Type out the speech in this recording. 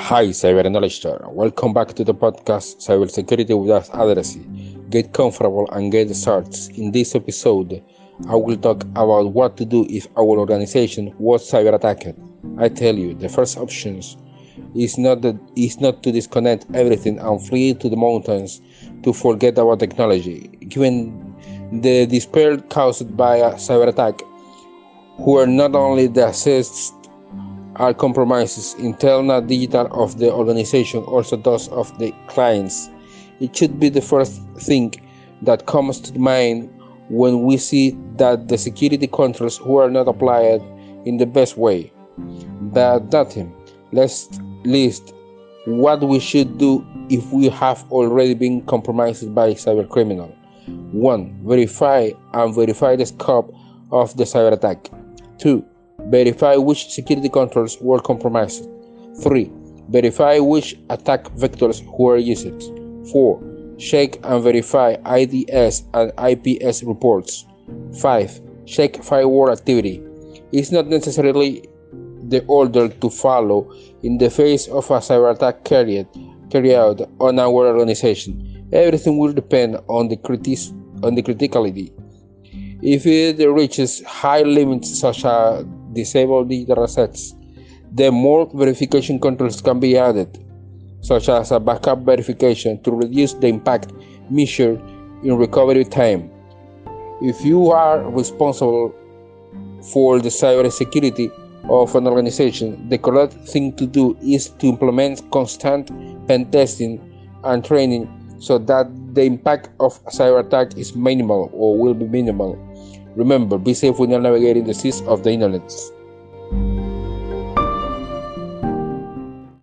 Hi, Cyber Knowledge Welcome back to the podcast Cyber Cybersecurity Without Addressing. Get comfortable and get started. In this episode, I will talk about what to do if our organization was cyber attacked. I tell you, the first option is not that is not to disconnect everything and flee to the mountains to forget about technology. Given the despair caused by a cyber attack, who are not only the assets are compromises internal digital of the organization, also those of the clients. It should be the first thing that comes to mind when we see that the security controls were not applied in the best way. But nothing. Let's list what we should do if we have already been compromised by cyber criminal. 1. Verify and verify the scope of the cyber attack. 2 Verify which security controls were compromised. 3. Verify which attack vectors were used. 4. Check and verify IDS and IPS reports. 5. Check firewall activity. It's not necessarily the order to follow in the face of a cyber attack carried, carried out on our organization. Everything will depend on the, on the criticality. If it reaches high limits such as disable digital assets, then more verification controls can be added, such as a backup verification to reduce the impact measured in recovery time. If you are responsible for the cybersecurity of an organization, the correct thing to do is to implement constant pen testing and training so that the impact of a cyber attack is minimal or will be minimal. Remember, be safe when you're navigating the seas of the internet.